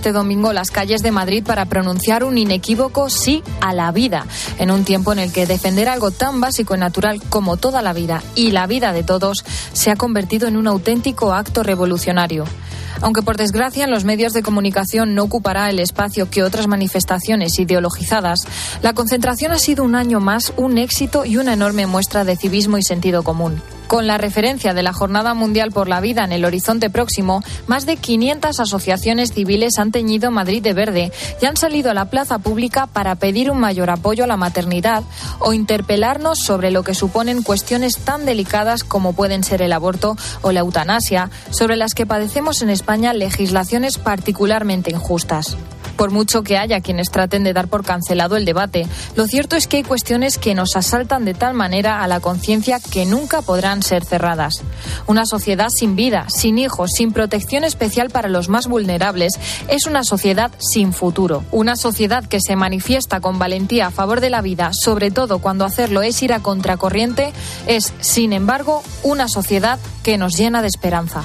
este domingo las calles de Madrid para pronunciar un inequívoco sí a la vida, en un tiempo en el que defender algo tan básico y natural como toda la vida y la vida de todos se ha convertido en un auténtico acto revolucionario. Aunque por desgracia en los medios de comunicación no ocupará el espacio que otras manifestaciones ideologizadas, la concentración ha sido un año más un éxito y una enorme muestra de civismo y sentido común. Con la referencia de la Jornada Mundial por la Vida en el horizonte próximo, más de 500 asociaciones civiles han teñido Madrid de verde y han salido a la plaza pública para pedir un mayor apoyo a la maternidad o interpelarnos sobre lo que suponen cuestiones tan delicadas como pueden ser el aborto o la eutanasia, sobre las que padecemos en España legislaciones particularmente injustas por mucho que haya quienes traten de dar por cancelado el debate. Lo cierto es que hay cuestiones que nos asaltan de tal manera a la conciencia que nunca podrán ser cerradas. Una sociedad sin vida, sin hijos, sin protección especial para los más vulnerables, es una sociedad sin futuro. Una sociedad que se manifiesta con valentía a favor de la vida, sobre todo cuando hacerlo es ir a contracorriente, es, sin embargo, una sociedad que nos llena de esperanza.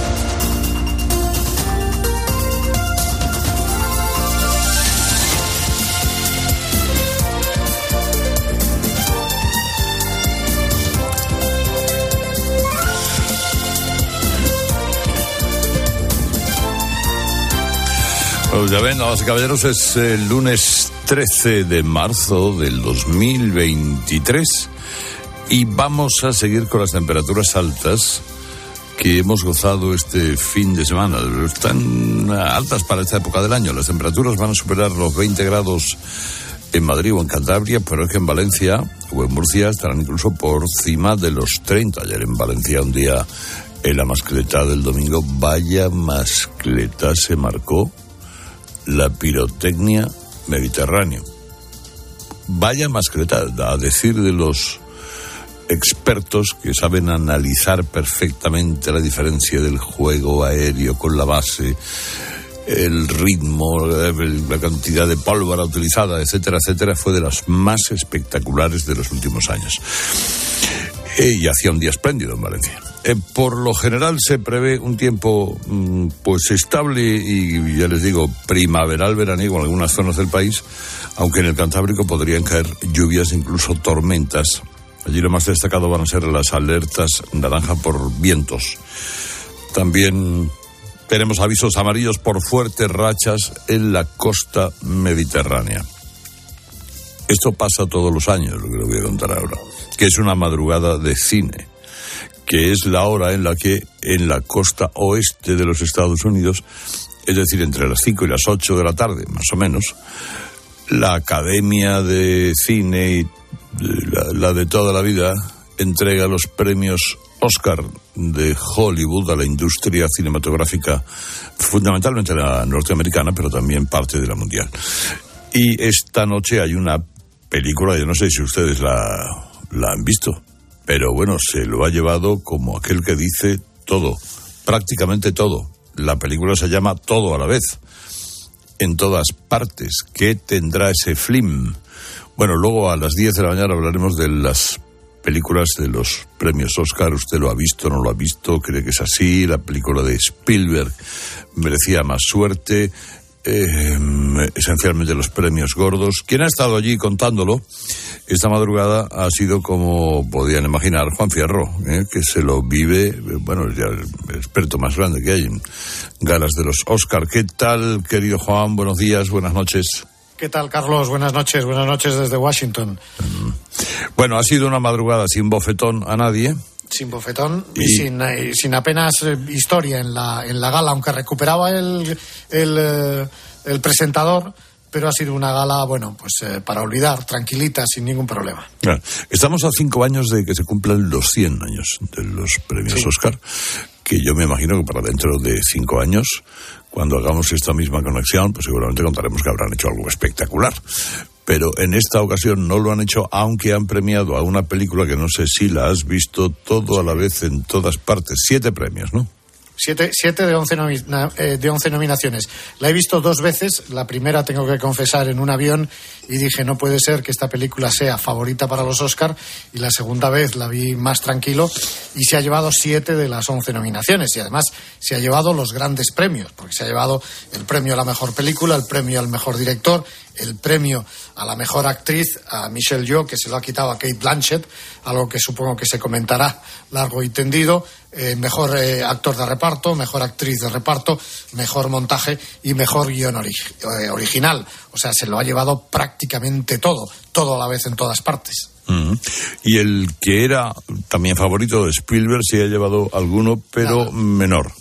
Ya ven, caballeros, es el lunes 13 de marzo del 2023 y vamos a seguir con las temperaturas altas que hemos gozado este fin de semana. Están altas para esta época del año. Las temperaturas van a superar los 20 grados en Madrid o en Cantabria, pero es que en Valencia o en Murcia estarán incluso por encima de los 30. Ayer en Valencia un día en la mascleta del domingo, vaya mascleta se marcó la pirotecnia mediterránea. Vaya mascleta, a decir de los expertos que saben analizar perfectamente la diferencia del juego aéreo con la base, el ritmo, la cantidad de pólvora utilizada, etcétera, etcétera, fue de las más espectaculares de los últimos años. Y hacía un día espléndido en Valencia. Eh, por lo general se prevé un tiempo mm, pues estable y ya les digo primaveral veraniego en algunas zonas del país, aunque en el Cantábrico podrían caer lluvias, incluso tormentas. Allí lo más destacado van a ser las alertas naranja por vientos. También tenemos avisos amarillos por fuertes rachas en la costa mediterránea. Esto pasa todos los años, lo que le voy a contar ahora, que es una madrugada de cine que es la hora en la que en la costa oeste de los Estados Unidos, es decir, entre las 5 y las 8 de la tarde, más o menos, la Academia de Cine y la, de toda la vida entrega los premios Oscar de Hollywood a la industria cinematográfica, fundamentalmente la norteamericana, pero también parte de la mundial. Y esta noche hay una película, yo no sé si ustedes la, la han visto, pero bueno, se lo ha llevado como aquel que dice todo, prácticamente todo. La película se llama Todo a la vez, en todas partes. ¿Qué tendrá ese film? Bueno, luego a las 10 de la mañana hablaremos de las películas de los premios Oscar. ¿Usted lo ha visto, no lo ha visto? ¿Cree que es así? La película de Spielberg merecía más suerte. Eh, esencialmente los premios gordos. Quien ha estado allí contándolo esta madrugada ha sido como podían imaginar Juan Fierro, eh, que se lo vive, bueno, ya el experto más grande que hay en galas de los Oscar. ¿Qué tal, querido Juan? Buenos días, buenas noches. ¿Qué tal, Carlos? Buenas noches, buenas noches desde Washington. Mm. Bueno, ha sido una madrugada sin bofetón a nadie sin bofetón y, sin, eh, sin, apenas eh, historia en la, en la gala, aunque recuperaba el, el, eh, el presentador pero ha sido una gala, bueno, pues para olvidar, tranquilita, sin ningún problema. Estamos a cinco años de que se cumplan los 100 años de los premios Oscar, que yo me imagino que para dentro de cinco años, cuando hagamos esta misma conexión, pues seguramente contaremos que habrán hecho algo espectacular pero en esta ocasión no lo han hecho, aunque han premiado a una película que no sé si la has visto todo a la vez en todas partes. Siete premios, ¿no? siete, siete de, once eh, de once nominaciones. La he visto dos veces. La primera, tengo que confesar, en un avión y dije, no puede ser que esta película sea favorita para los Oscar. Y la segunda vez la vi más tranquilo y se ha llevado siete de las once nominaciones. Y además se ha llevado los grandes premios, porque se ha llevado el premio a la mejor película, el premio al mejor director, el premio a la mejor actriz, a Michelle Yeoh, que se lo ha quitado a Kate Blanchett, algo que supongo que se comentará largo y tendido, eh, mejor eh, actor de reparto, mejor actriz de reparto, mejor montaje y mejor guion eh, original. O sea, se lo ha llevado prácticamente todo, todo a la vez en todas partes. Y el que era también favorito de Spielberg sí ha llevado alguno, pero menor.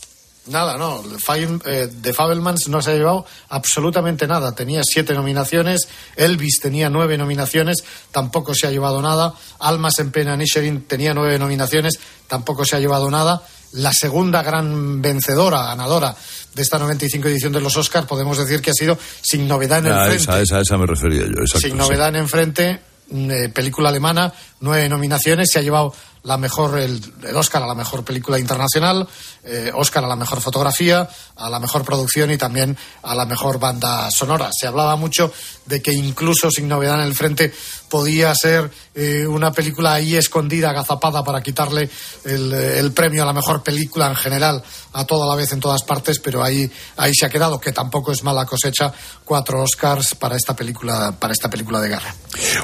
Nada, no. Eh, The Fabelmans no se ha llevado absolutamente nada. Tenía siete nominaciones. Elvis tenía nueve nominaciones. Tampoco se ha llevado nada. Almas en Pena Nisherin tenía nueve nominaciones. Tampoco se ha llevado nada. La segunda gran vencedora, ganadora de esta 95 edición de los Oscars, podemos decir que ha sido Sin Novedad en el Frente. Esa, esa, esa me refería yo. Sin Novedad en el Frente, mm, eh, película alemana, nueve nominaciones. Se ha llevado la mejor el, Oscar a la mejor película internacional, eh, Oscar a la mejor fotografía, a la mejor producción y también a la mejor banda sonora. Se hablaba mucho de que incluso sin novedad en el frente podía ser eh, una película ahí escondida, agazapada para quitarle el, premio a la mejor película en general a toda la vez en todas partes, pero ahí ahí se ha quedado que tampoco es mala cosecha cuatro Oscars para esta película para esta película de guerra.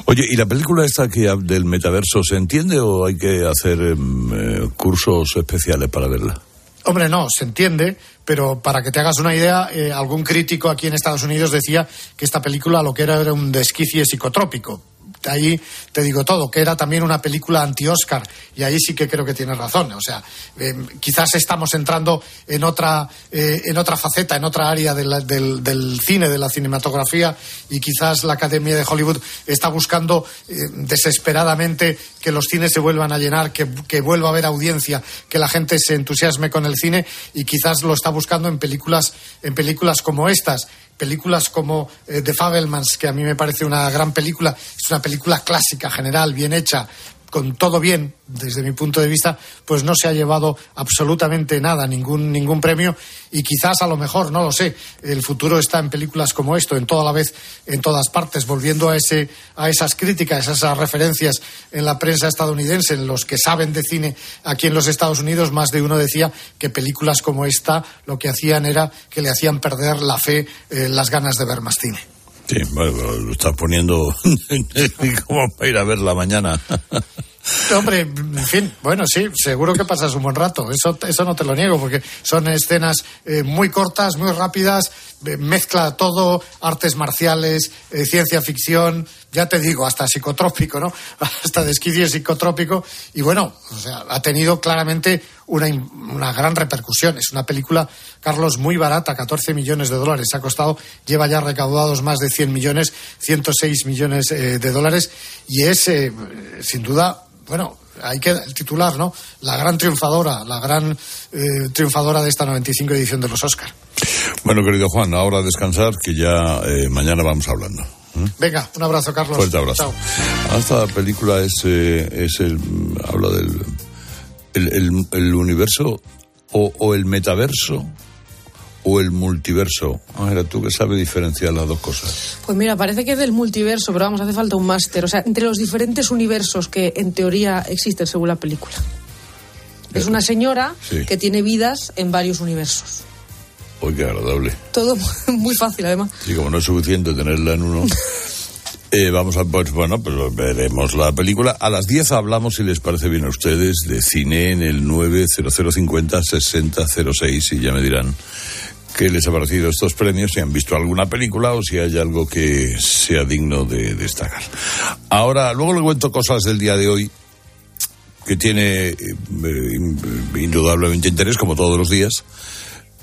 Oye, ¿y la película esta aquí del metaverso se entiende o hay que hacer em, eh, cursos especiales para verla? Hombre, no, se entiende, pero para que te hagas una idea, eh, algún crítico aquí en Estados Unidos decía que esta película lo que era era un desquicie psicotrópico ahí te digo todo, que era también una película anti-Oscar, y ahí sí que creo que tienes razón. O sea, eh, quizás estamos entrando en otra, eh, en otra faceta, en otra área del, cine, de la cinematografía, y quizás la Academia de Hollywood está buscando eh, desesperadamente que los cines se vuelvan a llenar, que, que vuelva a haber audiencia, que la gente se entusiasme con el cine, y quizás lo está buscando en películas, en películas como estas películas como eh, The Fabelmans, que a mí me parece una gran película, es una película clásica, general, bien hecha, con todo bien, desde mi punto de vista, pues no se ha llevado absolutamente nada, ningún, ningún premio, y quizás a lo mejor, no lo sé, el futuro está en películas como esto, en toda la vez, en todas partes, volviendo a ese, a esas críticas, a esas referencias en la prensa estadounidense, en los que saben de cine aquí en los Estados Unidos, más de uno decía que películas como esta lo que hacían era que le hacían perder la fe, eh, las ganas de ver más cine. Sí, bueno, lo estás poniendo como para ir a ver la mañana. Hombre, en fin, bueno, sí, seguro que pasas un buen rato. Eso, eso no te lo niego, porque son escenas eh, muy cortas, muy rápidas, eh, mezcla todo, artes marciales, eh, ciencia ficción, ya te digo, hasta psicotrópico, ¿no? Hasta desquicio psicotrópico. Y bueno, o sea, ha tenido claramente una, una gran repercusión. Es una película, Carlos, muy barata, 14 millones de dólares. Ha costado, lleva ya recaudados más de 100 millones, 106 millones de dólares. Y es, sin duda, bueno, hay que el titular, ¿no? La gran triunfadora, la gran eh, triunfadora de esta 95 edición de los Oscar. Bueno, querido Juan, ahora descansar, que ya eh, mañana vamos hablando. Venga, un abrazo, Carlos. Fuerte abrazo. Chao. Esta película es, eh, es el, habla del el, el, universo o, o el metaverso o el multiverso? Ángela, tú que sabes diferenciar las dos cosas. Pues mira, parece que es del multiverso, pero vamos, hace falta un máster. O sea, entre los diferentes universos que en teoría existen según la película. Es una señora que tiene vidas en varios universos. Uy, qué agradable. Todo muy fácil, además. Y como no es suficiente tenerla en uno. Eh, vamos a, pues bueno, pues veremos la película. A las 10 hablamos, si les parece bien a ustedes, de cine en el 90050 6006 y ya me dirán qué les ha parecido estos premios, si han visto alguna película o si hay algo que sea digno de destacar. Ahora, luego le cuento cosas del día de hoy que tiene eh, indudablemente interés, como todos los días,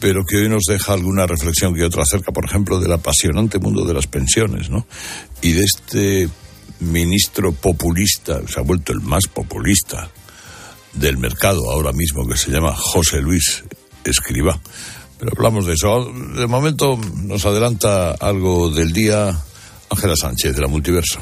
pero que hoy nos deja alguna reflexión que otra acerca, por ejemplo, del apasionante mundo de las pensiones, ¿no? Y de este ministro populista, se ha vuelto el más populista del mercado ahora mismo, que se llama José Luis Escriba pero hablamos de eso. De momento nos adelanta algo del día Ángela Sánchez, de la Multiverso.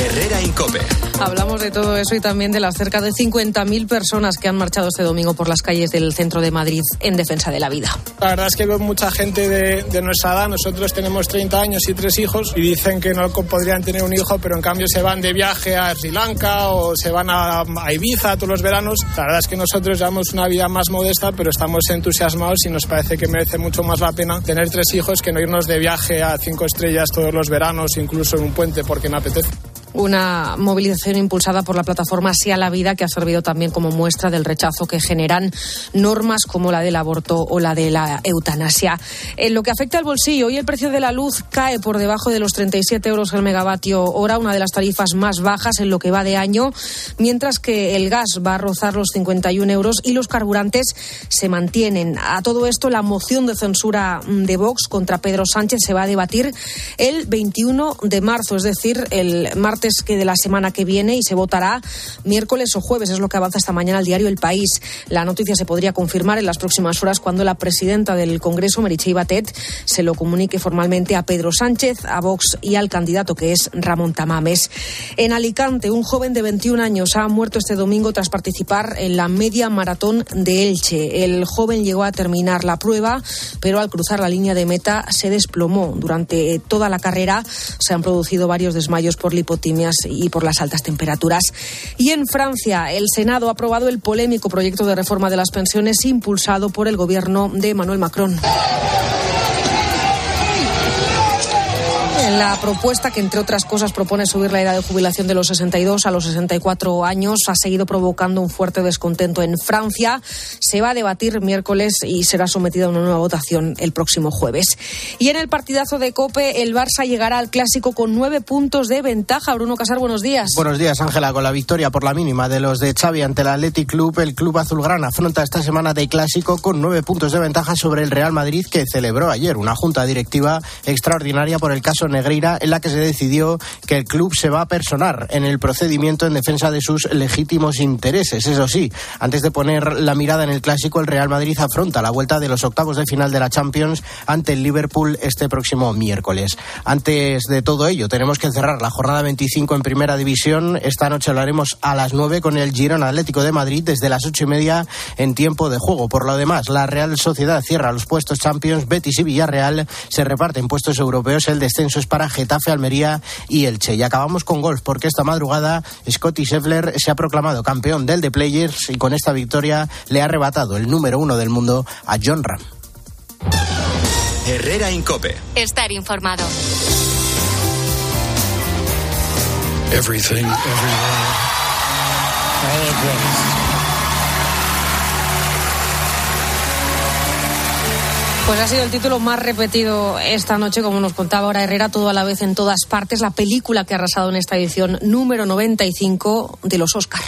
Herrera Incope. Hablamos de todo eso y también de las cerca de 50.000 personas que han marchado este domingo por las calles del centro de Madrid en defensa de la vida. La verdad es que veo mucha gente de, de nuestra edad. Nosotros tenemos 30 años y tres hijos y dicen que no podrían tener un hijo, pero en cambio se van de viaje a Sri Lanka o se van a, a Ibiza todos los veranos. La verdad es que nosotros llevamos una vida más modesta, pero estamos entusiasmados y nos parece que merece mucho más la pena tener tres hijos que no irnos de viaje a cinco estrellas todos los veranos, incluso en un puente, porque me apetece una movilización impulsada por la plataforma Sí a la Vida, que ha servido también como muestra del rechazo que generan normas como la del aborto o la de la eutanasia. En lo que afecta al bolsillo, hoy el precio de la luz cae por debajo de los 37 euros el megavatio hora, una de las tarifas más bajas en lo que va de año, mientras que el gas va a rozar los 51 euros y los carburantes se mantienen. A todo esto, la moción de censura de Vox contra Pedro Sánchez se va a debatir el 21 de marzo, es decir, el martes que de la semana que viene y se votará miércoles o jueves, es lo que avanza esta mañana el diario El País. La noticia se podría confirmar en las próximas horas cuando la presidenta del Congreso, Meritxell Batet, se lo comunique formalmente a Pedro Sánchez, a Vox y al candidato que es Ramón Tamames. En Alicante, un joven de 21 años ha muerto este domingo tras participar en la media maratón de Elche. El joven llegó a terminar la prueba, pero al cruzar la línea de meta se desplomó. Durante toda la carrera se han producido varios desmayos por y por las altas temperaturas. Y en Francia, el Senado ha aprobado el polémico proyecto de reforma de las pensiones impulsado por el gobierno de Emmanuel Macron. La propuesta, que entre otras cosas propone subir la edad de jubilación de los 62 a los 64 años, ha seguido provocando un fuerte descontento en Francia. Se va a debatir miércoles y será sometida a una nueva votación el próximo jueves. Y en el partidazo de Cope, el Barça llegará al clásico con nueve puntos de ventaja. Bruno Casar, buenos días. Buenos días, Ángela. Con la victoria por la mínima de los de Xavi ante el Athletic Club, el club azulgrana afronta esta semana de clásico con nueve puntos de ventaja sobre el Real Madrid, que celebró ayer una junta directiva extraordinaria por el caso Negreira, en la que se decidió que el club se va a personar en el procedimiento en defensa de sus legítimos intereses. Eso sí, antes de poner la mirada en el clásico, el Real Madrid afronta la vuelta de los octavos de final de la Champions ante el Liverpool este próximo miércoles. Antes de todo ello, tenemos que cerrar la jornada 25 en Primera División. Esta noche lo haremos a las 9 con el Girona Atlético de Madrid desde las ocho y media en tiempo de juego. Por lo demás, la Real Sociedad cierra los puestos Champions, Betis y Villarreal se reparten puestos europeos. El descenso es para Getafe, Almería y Elche. Y acabamos con golf porque esta madrugada Scotty Scheffler se ha proclamado campeón del The Players y con esta victoria le ha arrebatado el número uno del mundo a John Ram. Herrera Incope. Estar informado. Everything, everywhere. All at once. Pues ha sido el título más repetido esta noche, como nos contaba ahora Herrera, todo a la vez en todas partes, la película que ha arrasado en esta edición número 95 de los Oscar.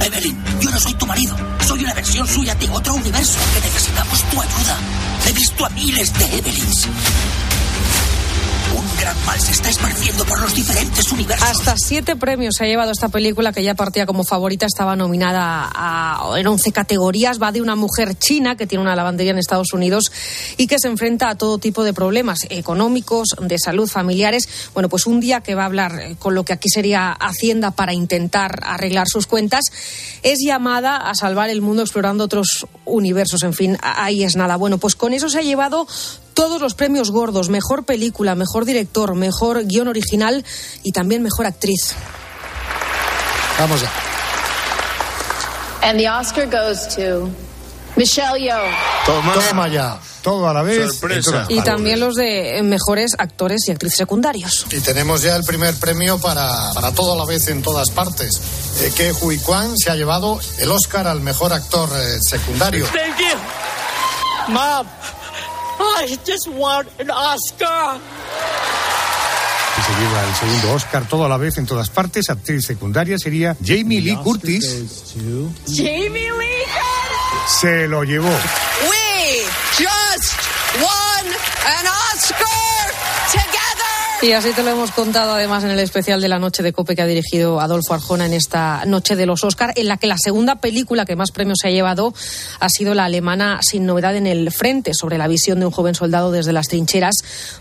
Evelyn, yo no soy tu marido, soy una versión suya de otro universo que necesitamos tu ayuda. He visto a miles de Evelyns. Un gran mal se está esparciendo por los diferentes universos. Hasta siete premios se ha llevado esta película que ya partía como favorita, estaba nominada a, en 11 categorías. Va de una mujer china que tiene una lavandería en Estados Unidos y que se enfrenta a todo tipo de problemas económicos, de salud, familiares. Bueno, pues un día que va a hablar eh, con lo que aquí sería Hacienda para intentar arreglar sus cuentas, es llamada a salvar el mundo explorando otros universos. En fin, ahí es nada. Bueno, pues con eso se ha llevado todos los premios gordos, mejor película, mejor director, mejor guion original y también mejor actriz. Vamos ya. And the Oscar goes to Michelle Yeoh. Toma, Toma ya. Todo a la vez. Sorpresa. Y también los de mejores actores y actrices secundarios. Y tenemos ya el primer premio para, para todo a la vez en todas partes. Eh, que Hui Kwan se ha llevado el Oscar al mejor actor eh, secundario. Thank you. Mom, I just want an Oscar. que se lleva el segundo Oscar todo a la vez en todas partes. Actriz secundaria sería Jamie Lee Curtis. Jamie Lee Se lo llevó. We just won an Oscar. Y así te lo hemos contado además en el especial de la noche de Cope que ha dirigido Adolfo Arjona en esta noche de los Oscar, en la que la segunda película que más premios se ha llevado ha sido la alemana Sin novedad en el frente, sobre la visión de un joven soldado desde las trincheras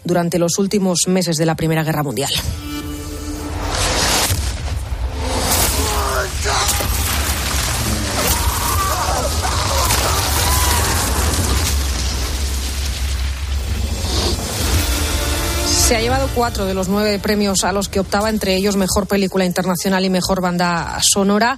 durante los últimos meses de la Primera Guerra Mundial. Cuatro de los nueve premios a los que optaba, entre ellos Mejor Película Internacional y Mejor Banda Sonora.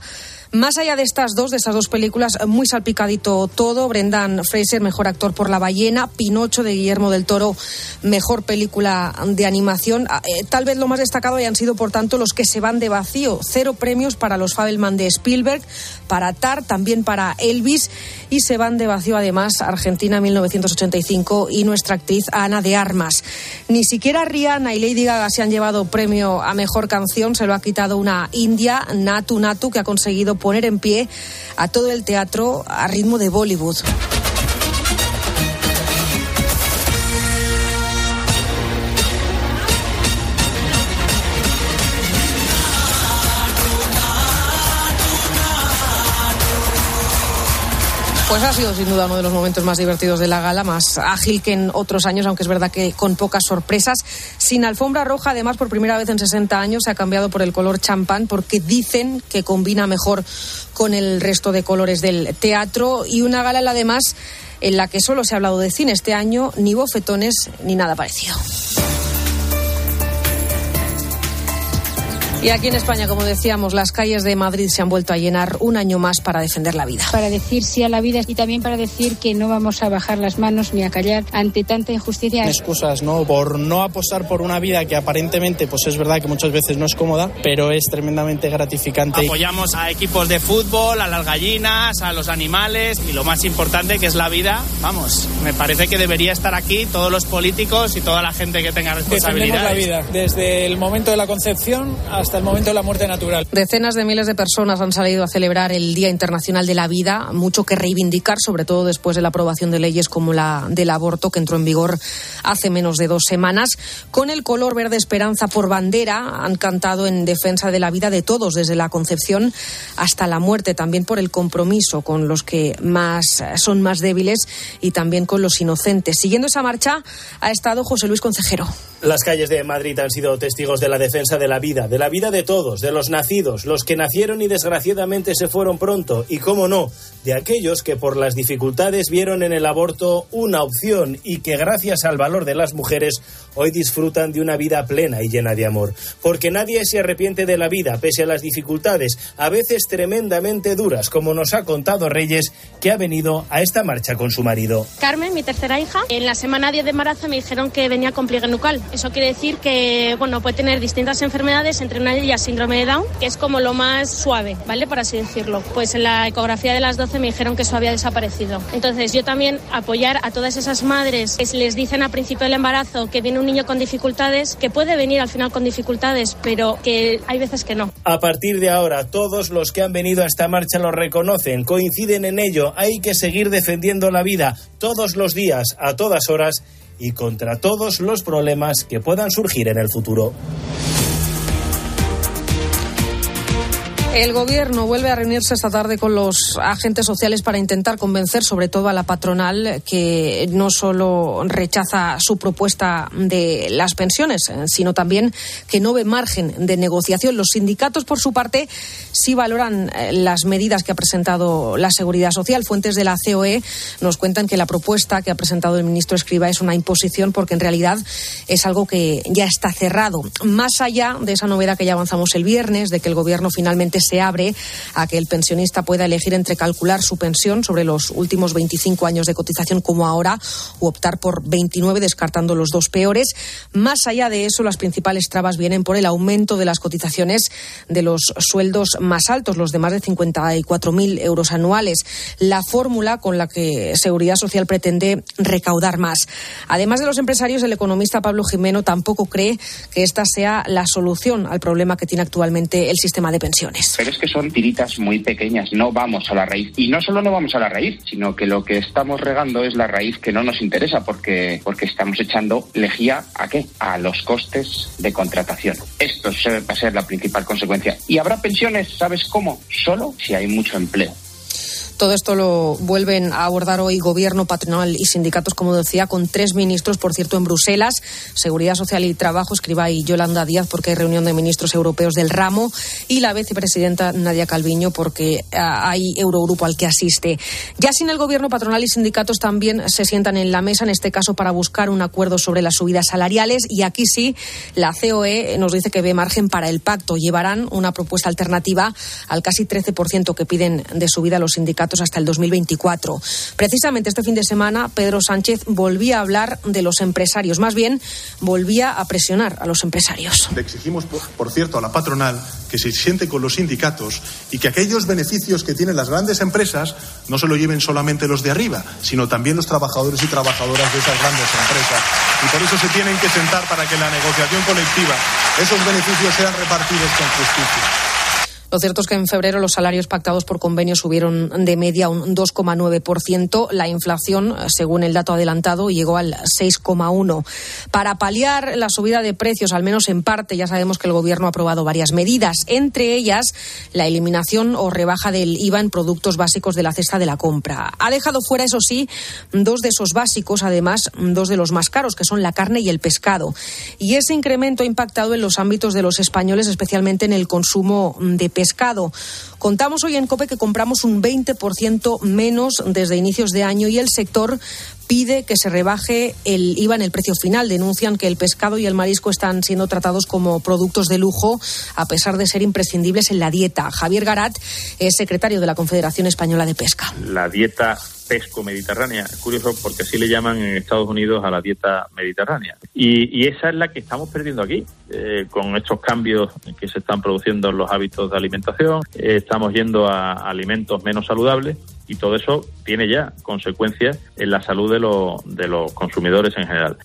Más allá de estas dos, de estas dos películas, muy salpicadito todo. Brendan Fraser, mejor actor por La ballena. Pinocho de Guillermo del Toro, mejor película de animación. Ah, eh, tal vez lo más destacado hayan sido, por tanto, los que se van de vacío. Cero premios para los Fabelman de Spielberg, para Tar, también para Elvis. Y se van de vacío, además, Argentina 1985 y nuestra actriz Ana de Armas. Ni siquiera Rihanna y Lady Gaga se han llevado premio a mejor canción. Se lo ha quitado una india, Natu Natu, que ha conseguido poner en pie a todo el teatro a ritmo de Bollywood. Pues ha sido sin duda uno de los momentos más divertidos de la gala, más ágil que en otros años, aunque es verdad que con pocas sorpresas. Sin alfombra roja, además, por primera vez en 60 años se ha cambiado por el color champán porque dicen que combina mejor con el resto de colores del teatro. Y una gala, además, en la que solo se ha hablado de cine este año, ni bofetones ni nada parecido. Y aquí en España, como decíamos, las calles de Madrid se han vuelto a llenar un año más para defender la vida. Para decir sí a la vida y también para decir que no vamos a bajar las manos ni a callar ante tanta injusticia. Excusas, ¿no? Por no apostar por una vida que aparentemente, pues es verdad que muchas veces no es cómoda, pero es tremendamente gratificante. Apoyamos a equipos de fútbol, a las gallinas, a los animales y lo más importante que es la vida. Vamos, me parece que debería estar aquí todos los políticos y toda la gente que tenga responsabilidad. la vida, desde el momento de la concepción hasta hasta el momento de la muerte natural. Decenas de miles de personas han salido a celebrar el Día Internacional de la Vida, mucho que reivindicar, sobre todo después de la aprobación de leyes como la del aborto, que entró en vigor hace menos de dos semanas. Con el color verde esperanza por bandera, han cantado en defensa de la vida de todos, desde la concepción hasta la muerte, también por el compromiso con los que más son más débiles y también con los inocentes. Siguiendo esa marcha ha estado José Luis Concejero. Las calles de Madrid han sido testigos de la defensa de la vida, de la vida de todos, de los nacidos, los que nacieron y desgraciadamente se fueron pronto, y cómo no, de aquellos que por las dificultades vieron en el aborto una opción y que gracias al valor de las mujeres hoy disfrutan de una vida plena y llena de amor. Porque nadie se arrepiente de la vida, pese a las dificultades, a veces tremendamente duras, como nos ha contado Reyes, que ha venido a esta marcha con su marido. Carmen, mi tercera hija, en la semana 10 de embarazo me dijeron que venía con pliegue nucal eso quiere decir que, bueno, puede tener distintas enfermedades, entre una de ellas síndrome de Down, que es como lo más suave, ¿vale? Por así decirlo. Pues en la ecografía de las 12 me dijeron que eso había desaparecido. Entonces yo también apoyar a todas esas madres que les dicen a principio del embarazo que viene un niño con dificultades, que puede venir al final con dificultades, pero que hay veces que no. A partir de ahora, todos los que han venido a esta marcha lo reconocen, coinciden en ello. Hay que seguir defendiendo la vida todos los días, a todas horas y contra todos los problemas que puedan surgir en el futuro. El Gobierno vuelve a reunirse esta tarde con los agentes sociales para intentar convencer, sobre todo a la patronal, que no solo rechaza su propuesta de las pensiones, sino también que no ve margen de negociación. Los sindicatos, por su parte, sí valoran eh, las medidas que ha presentado la Seguridad Social. Fuentes de la COE nos cuentan que la propuesta que ha presentado el ministro Escriba es una imposición porque en realidad es algo que ya está cerrado. Más allá de esa novedad que ya avanzamos el viernes, de que el Gobierno finalmente se abre a que el pensionista pueda elegir entre calcular su pensión sobre los últimos 25 años de cotización como ahora o optar por 29 descartando los dos peores. Más allá de eso, las principales trabas vienen por el aumento de las cotizaciones de los sueldos más altos, los de más de 54.000 euros anuales. La fórmula con la que Seguridad Social pretende recaudar más. Además de los empresarios, el economista Pablo Jimeno tampoco cree que esta sea la solución al problema que tiene actualmente el sistema de pensiones pero es que son tiritas muy pequeñas, no vamos a la raíz. Y no solo no vamos a la raíz, sino que lo que estamos regando es la raíz que no nos interesa porque, porque estamos echando lejía a qué? A los costes de contratación. Esto va a ser la principal consecuencia. Y habrá pensiones, ¿sabes cómo? Solo si hay mucho empleo. Todo esto lo vuelven a abordar hoy gobierno, patronal y sindicatos, como decía, con tres ministros, por cierto, en Bruselas, Seguridad Social y Trabajo, escriba y Yolanda Díaz, porque hay reunión de ministros europeos del ramo, y la vicepresidenta Nadia Calviño, porque ah, hay Eurogrupo al que asiste. Ya sin el gobierno, patronal y sindicatos también se sientan en la mesa, en este caso para buscar un acuerdo sobre las subidas salariales, y aquí sí, la COE nos dice que ve margen para el pacto. Llevarán una propuesta alternativa al casi 13% que piden de subida los sindicatos hasta el 2024. Precisamente este fin de semana, Pedro Sánchez volvía a hablar de los empresarios, más bien volvía a presionar a los empresarios. Le exigimos, por cierto, a la patronal que se siente con los sindicatos y que aquellos beneficios que tienen las grandes empresas no se lo lleven solamente los de arriba, sino también los trabajadores y trabajadoras de esas grandes empresas. Y por eso se tienen que sentar para que la negociación colectiva esos beneficios sean repartidos con justicia. Lo cierto es que en febrero los salarios pactados por convenio subieron de media un 2,9%. La inflación, según el dato adelantado, llegó al 6,1%. Para paliar la subida de precios, al menos en parte, ya sabemos que el Gobierno ha aprobado varias medidas, entre ellas la eliminación o rebaja del IVA en productos básicos de la cesta de la compra. Ha dejado fuera, eso sí, dos de esos básicos, además, dos de los más caros, que son la carne y el pescado. Y ese incremento ha impactado en los ámbitos de los españoles, especialmente en el consumo de. Contamos hoy en COPE que compramos un 20% menos desde inicios de año y el sector pide que se rebaje el IVA en el precio final. Denuncian que el pescado y el marisco están siendo tratados como productos de lujo a pesar de ser imprescindibles en la dieta. Javier Garat es secretario de la Confederación Española de Pesca. La dieta pesco-mediterránea. Es curioso porque así le llaman en Estados Unidos a la dieta mediterránea. Y, esa es la que estamos perdiendo aquí, eh, con estos cambios que se están produciendo en los hábitos de alimentación. Eh, estamos yendo a alimentos menos saludables y todo eso tiene ya consecuencias en la salud de, de los consumidores en general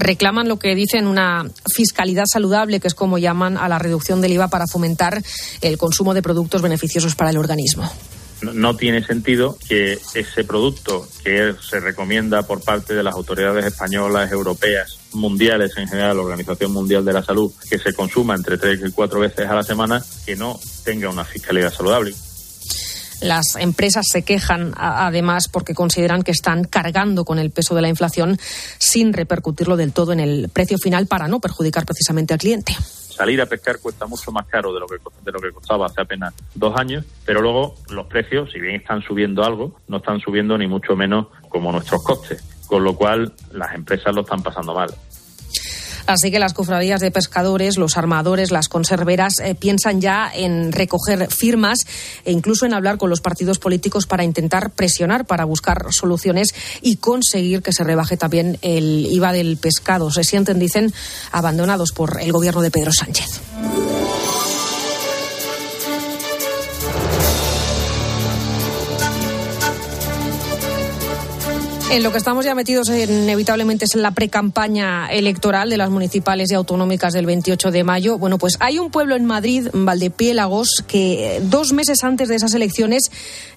reclaman lo que dicen una fiscalidad saludable, que es como llaman a la reducción del IVA para fomentar el consumo de productos beneficiosos para el organismo no tiene sentido que ese producto que se recomienda por parte de las autoridades españolas, europeas, mundiales en general, la Organización Mundial de la Salud, que se consuma entre tres y cuatro veces a la semana, que no tenga una fiscalidad saludable. Las empresas se quejan además porque consideran que están cargando con el peso de la inflación sin repercutirlo del todo en el precio final para no perjudicar precisamente al cliente salir a pescar cuesta mucho más caro de lo que de lo que costaba hace apenas dos años, pero luego los precios, si bien están subiendo algo, no están subiendo ni mucho menos como nuestros costes, con lo cual las empresas lo están pasando mal. Así que las cofradías de pescadores, los armadores, las conserveras eh, piensan ya en recoger firmas e incluso en hablar con los partidos políticos para intentar presionar, para buscar soluciones y conseguir que se rebaje también el IVA del pescado. Se sienten, dicen, abandonados por el gobierno de Pedro Sánchez. En lo que estamos ya metidos inevitablemente es en la precampaña electoral de las municipales y autonómicas del 28 de mayo. Bueno, pues hay un pueblo en Madrid, Valdepiélagos, que dos meses antes de esas elecciones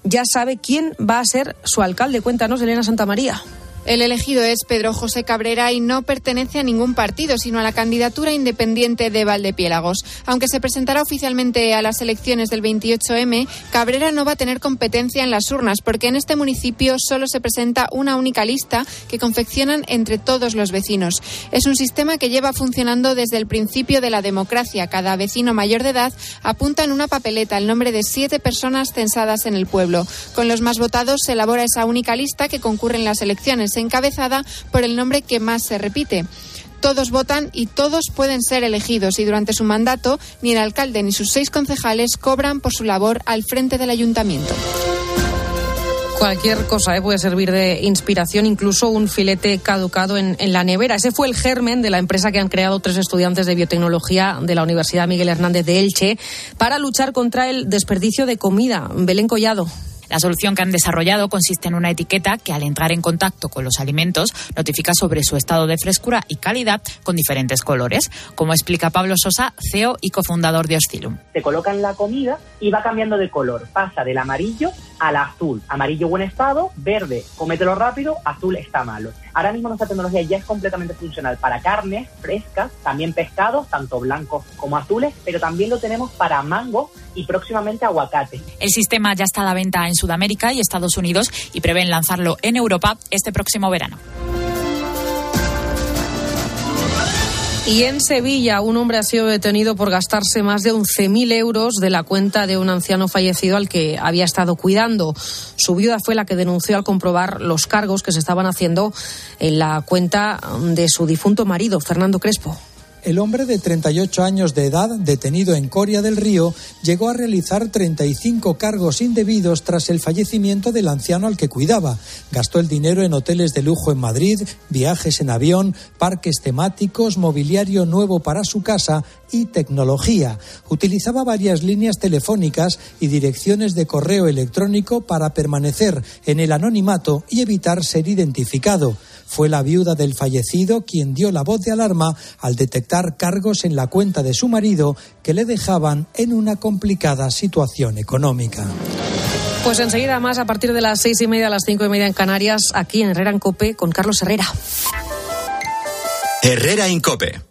ya sabe quién va a ser su alcalde. Cuéntanos, Elena Santamaría. El elegido es Pedro José Cabrera y no pertenece a ningún partido, sino a la candidatura independiente de Valdepiélagos. Aunque se presentará oficialmente a las elecciones del 28M, Cabrera no va a tener competencia en las urnas, porque en este municipio solo se presenta una única lista que confeccionan entre todos los vecinos. Es un sistema que lleva funcionando desde el principio de la democracia. Cada vecino mayor de edad apunta en una papeleta el nombre de siete personas censadas en el pueblo. Con los más votados se elabora esa única lista que concurre en las elecciones encabezada por el nombre que más se repite. Todos votan y todos pueden ser elegidos y durante su mandato ni el alcalde ni sus seis concejales cobran por su labor al frente del ayuntamiento. Cualquier cosa ¿eh? puede servir de inspiración, incluso un filete caducado en, en, la nevera. Ese fue el germen de la empresa que han creado tres estudiantes de biotecnología de la Universidad Miguel Hernández de Elche para luchar contra el desperdicio de comida. Belén Collado. La solución que han desarrollado consiste en una etiqueta que al entrar en contacto con los alimentos notifica sobre su estado de frescura y calidad con diferentes colores, como explica Pablo Sosa, CEO y cofundador de Oscilum. Te colocan la comida y va cambiando de color, pasa del amarillo a la azul. Amarillo buen estado, verde, cómetelo rápido, azul está malo. Ahora mismo nuestra tecnología ya es completamente funcional para carnes frescas, también pescados, tanto blancos como azules, pero también lo tenemos para mango y próximamente aguacate. El sistema ya está a la venta en Sudamérica y Estados Unidos y prevén lanzarlo en Europa este próximo verano. Y en Sevilla, un hombre ha sido detenido por gastarse más de 11.000 euros de la cuenta de un anciano fallecido al que había estado cuidando. Su viuda fue la que denunció al comprobar los cargos que se estaban haciendo en la cuenta de su difunto marido, Fernando Crespo. El hombre de 38 años de edad, detenido en Coria del Río, llegó a realizar 35 cargos indebidos tras el fallecimiento del anciano al que cuidaba. Gastó el dinero en hoteles de lujo en Madrid, viajes en avión, parques temáticos, mobiliario nuevo para su casa y tecnología. Utilizaba varias líneas telefónicas y direcciones de correo electrónico para permanecer en el anonimato y evitar ser identificado. Fue la viuda del fallecido quien dio la voz de alarma al detectar cargos en la cuenta de su marido que le dejaban en una complicada situación económica. Pues enseguida más a partir de las seis y media a las cinco y media en Canarias, aquí en Herrera en Cope con Carlos Herrera. Herrera en Cope.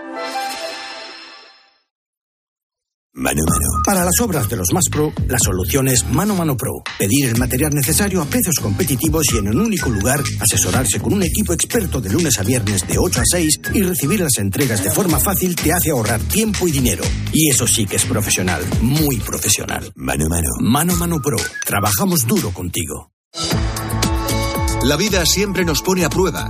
Mano Mano. Para las obras de los más pro, la solución es Mano Mano Pro. Pedir el material necesario a precios competitivos y en un único lugar, asesorarse con un equipo experto de lunes a viernes de 8 a 6 y recibir las entregas de forma fácil te hace ahorrar tiempo y dinero. Y eso sí que es profesional, muy profesional. Mano Mano. Mano Mano Pro. Trabajamos duro contigo. La vida siempre nos pone a prueba.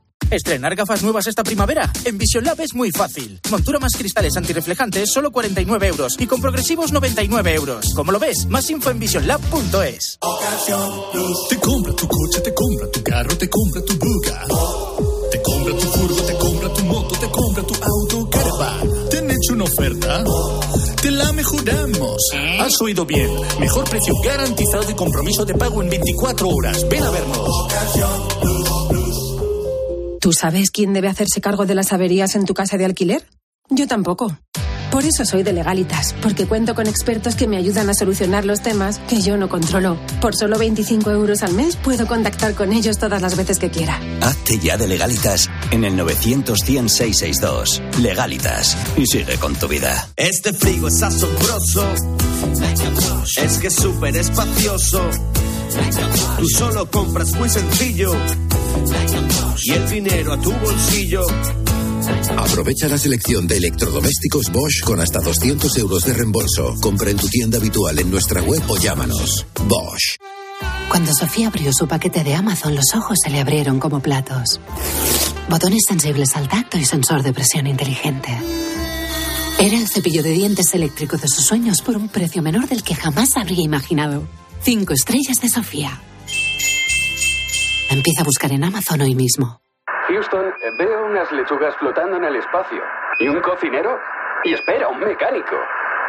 ¿Estrenar gafas nuevas esta primavera? En Vision Lab es muy fácil. Montura más cristales antirreflejantes, solo 49 euros. Y con progresivos, 99 euros. ¿Cómo lo ves? Más info en visionlab.es. Te compra tu coche, te compra tu carro, te compra tu buga. Te compra tu furgo, te compra tu moto, te compra tu auto, caravan. ¿Te han hecho una oferta? Te la mejoramos. Has oído bien. Mejor precio garantizado y compromiso de pago en 24 horas. Ven a vernos. ¿Tú sabes quién debe hacerse cargo de las averías en tu casa de alquiler? Yo tampoco. Por eso soy de Legalitas, porque cuento con expertos que me ayudan a solucionar los temas que yo no controlo. Por solo 25 euros al mes puedo contactar con ellos todas las veces que quiera. Hazte ya de Legalitas en el 900 100 662. Legalitas. Y sigue con tu vida. Este frigo es asombroso. Es que es súper espacioso. Tú solo compras muy sencillo. Y el dinero a tu bolsillo. Aprovecha la selección de electrodomésticos Bosch con hasta 200 euros de reembolso. Compra en tu tienda habitual en nuestra web o llámanos. Bosch. Cuando Sofía abrió su paquete de Amazon, los ojos se le abrieron como platos. Botones sensibles al tacto y sensor de presión inteligente. Era el cepillo de dientes eléctrico de sus sueños por un precio menor del que jamás habría imaginado. Cinco estrellas de Sofía. Empieza a buscar en Amazon hoy mismo. Houston, veo unas lechugas flotando en el espacio. ¿Y un cocinero? Y espera, un mecánico.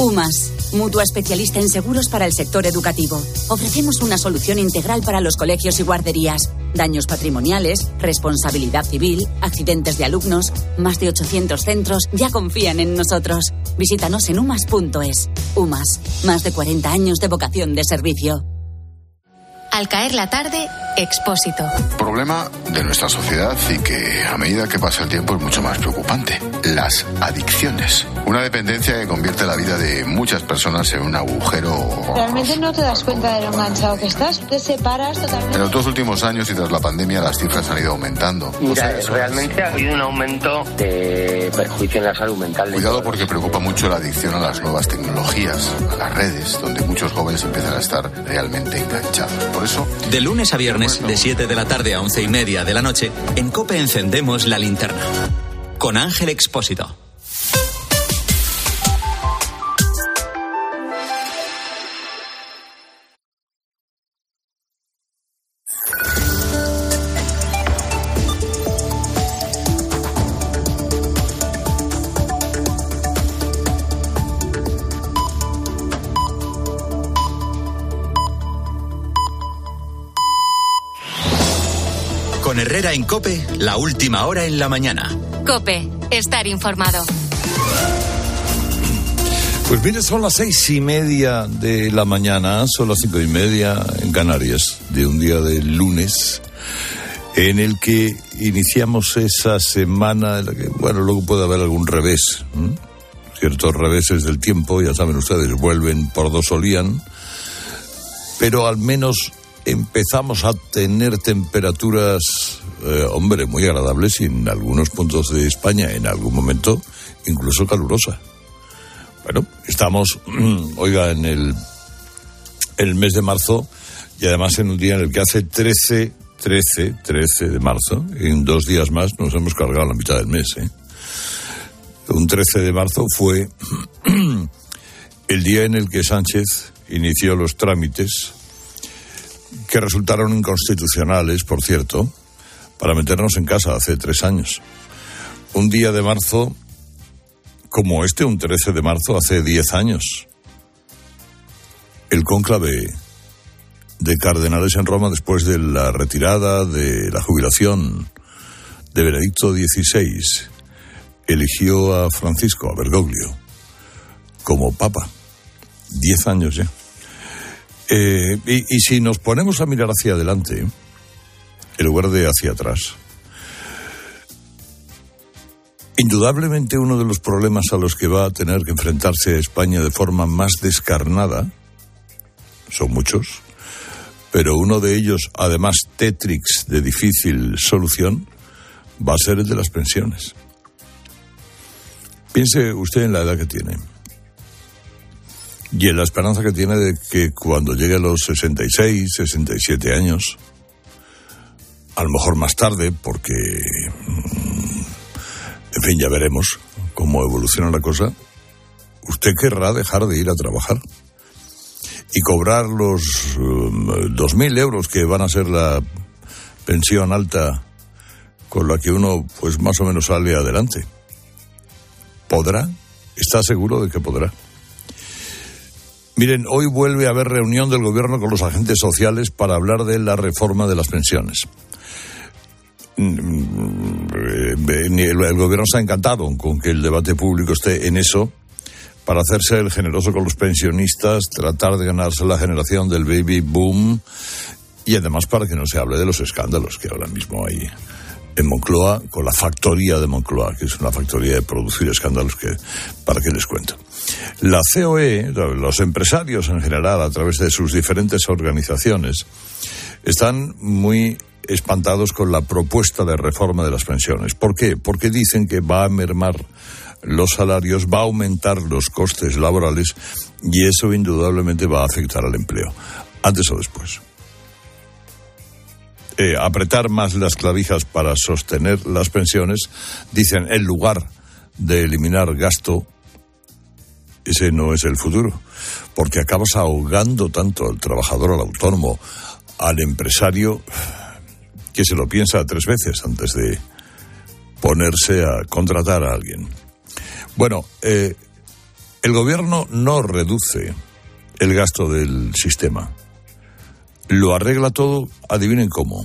UMAS, mutua especialista en seguros para el sector educativo. Ofrecemos una solución integral para los colegios y guarderías. Daños patrimoniales, responsabilidad civil, accidentes de alumnos. Más de 800 centros ya confían en nosotros. Visítanos en umas.es. UMAS, más de 40 años de vocación de servicio. Al caer la tarde, Expósito. Problema de nuestra sociedad y que a medida que pasa el tiempo es mucho más preocupante. Las adicciones. Una dependencia que convierte la vida de muchas personas en un agujero. Realmente no te das cuenta de lo enganchado que estás, te separas totalmente. En los dos últimos años y tras la pandemia las cifras han ido aumentando. Mira, realmente ha habido un aumento de perjuicio en la salud mental. Cuidado porque preocupa mucho la adicción a las nuevas tecnologías, a las redes, donde muchos jóvenes empiezan a estar realmente enganchados. Por eso... De lunes a viernes, de 7 de la tarde a 11 y media de la noche, en COPE encendemos la linterna. Con Ángel Expósito. Con Herrera en COPE, la última hora en la mañana. Cope, estar informado. Pues mire, son las seis y media de la mañana, son las cinco y media en Canarias, de un día de lunes, en el que iniciamos esa semana en la que, bueno, luego puede haber algún revés, ciertos reveses del tiempo, ya saben ustedes, vuelven por dos solían, pero al menos empezamos a tener temperaturas, eh, hombre, muy agradables y en algunos puntos de España, en algún momento, incluso calurosas. Bueno, estamos, oiga, en el, el mes de marzo y además en un día en el que hace 13, 13, 13 de marzo, en dos días más nos hemos cargado la mitad del mes. ¿eh? Un 13 de marzo fue el día en el que Sánchez inició los trámites que resultaron inconstitucionales, por cierto, para meternos en casa hace tres años. Un día de marzo como este, un 13 de marzo, hace diez años. El cónclave de cardenales en Roma después de la retirada de la jubilación de Benedicto XVI eligió a Francisco, a Bergoglio, como papa. Diez años ya. Eh, y, y si nos ponemos a mirar hacia adelante, en lugar de hacia atrás, Indudablemente uno de los problemas a los que va a tener que enfrentarse España de forma más descarnada, son muchos, pero uno de ellos, además Tetrix de difícil solución, va a ser el de las pensiones. Piense usted en la edad que tiene y en la esperanza que tiene de que cuando llegue a los 66, 67 años, a lo mejor más tarde, porque en fin, ya veremos cómo evoluciona la cosa. Usted querrá dejar de ir a trabajar y cobrar los um, dos mil euros que van a ser la pensión alta con la que uno, pues más o menos sale adelante. ¿Podrá? ¿Está seguro de que podrá? Miren, hoy vuelve a haber reunión del gobierno con los agentes sociales para hablar de la reforma de las pensiones. El, gobierno está encantado con que el debate público esté en eso para hacerse el generoso con los pensionistas, tratar de ganarse la generación del baby boom y además para que no se hable de los escándalos que ahora mismo hay en Moncloa con la factoría de Moncloa, que es una factoría de producir escándalos que para qué les cuento. La COE, los empresarios en general a través de sus diferentes organizaciones están muy espantados con la propuesta de reforma de las pensiones. ¿Por qué? Porque dicen que va a mermar los salarios, va a aumentar los costes laborales y eso indudablemente va a afectar al empleo, antes o después. Eh, apretar más las clavijas para sostener las pensiones, dicen, en lugar de eliminar gasto, ese no es el futuro, porque acabas ahogando tanto al trabajador, al autónomo, al empresario, que se lo piensa tres veces antes de ponerse a contratar a alguien. Bueno, eh, el gobierno no reduce el gasto del sistema. Lo arregla todo, adivinen cómo,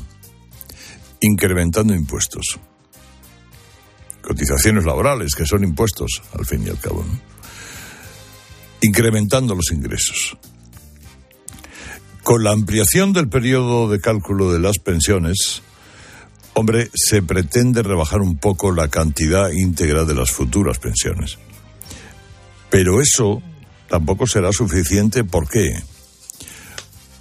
incrementando impuestos. Cotizaciones laborales, que son impuestos, al fin y al cabo. Incrementando los ingresos Con la ampliación del periodo de cálculo de las pensiones, hombre, se pretende rebajar un poco la cantidad íntegra de las futuras pensiones. Pero eso tampoco será suficiente. ¿Por qué?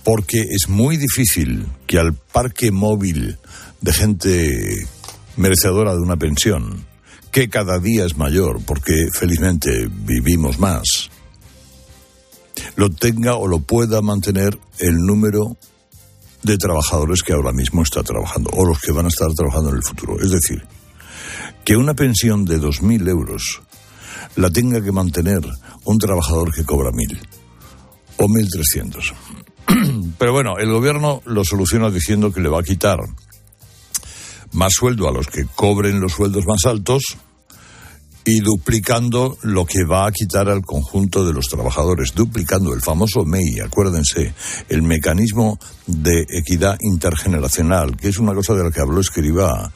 Porque es muy difícil que al parque móvil de gente merecedora de una pensión, que cada día es mayor, porque felizmente vivimos más, lo tenga o lo pueda mantener el número de trabajadores que ahora mismo está trabajando o los que van a estar trabajando en el futuro. Es decir, que una pensión de 2.000 euros la tenga que mantener un trabajador que cobra 1.000 o 1.300. Pero bueno, el gobierno lo soluciona diciendo que le va a quitar más sueldo a los que cobren los sueldos más altos y duplicando lo que va a quitar al conjunto de los trabajadores, duplicando el famoso MEI, acuérdense, el mecanismo de equidad intergeneracional, que es una cosa de la que habló Escribá,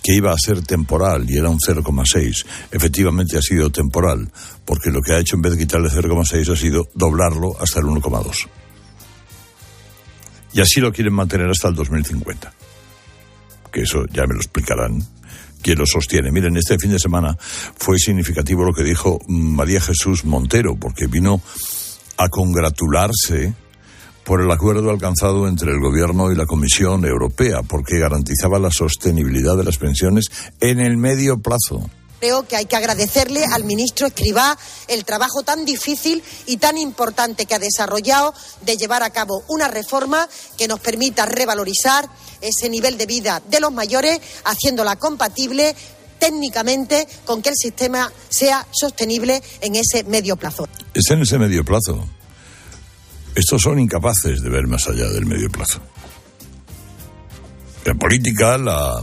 que iba a ser temporal y era un 0,6. Efectivamente ha sido temporal, porque lo que ha hecho en vez de quitarle 0,6 ha sido doblarlo hasta el 1,2. Y así lo quieren mantener hasta el 2050. Que eso ya me lo explicarán quien lo sostiene. Miren, este fin de semana fue significativo lo que dijo María Jesús Montero, porque vino a congratularse por el acuerdo alcanzado entre el Gobierno y la Comisión Europea, porque garantizaba la sostenibilidad de las pensiones en el medio plazo. Creo que hay que agradecerle al ministro Escribá el trabajo tan difícil y tan importante que ha desarrollado de llevar a cabo una reforma que nos permita revalorizar ese nivel de vida de los mayores, haciéndola compatible técnicamente con que el sistema sea sostenible en ese medio plazo. Es en ese medio plazo. Estos son incapaces de ver más allá del medio plazo. En política, la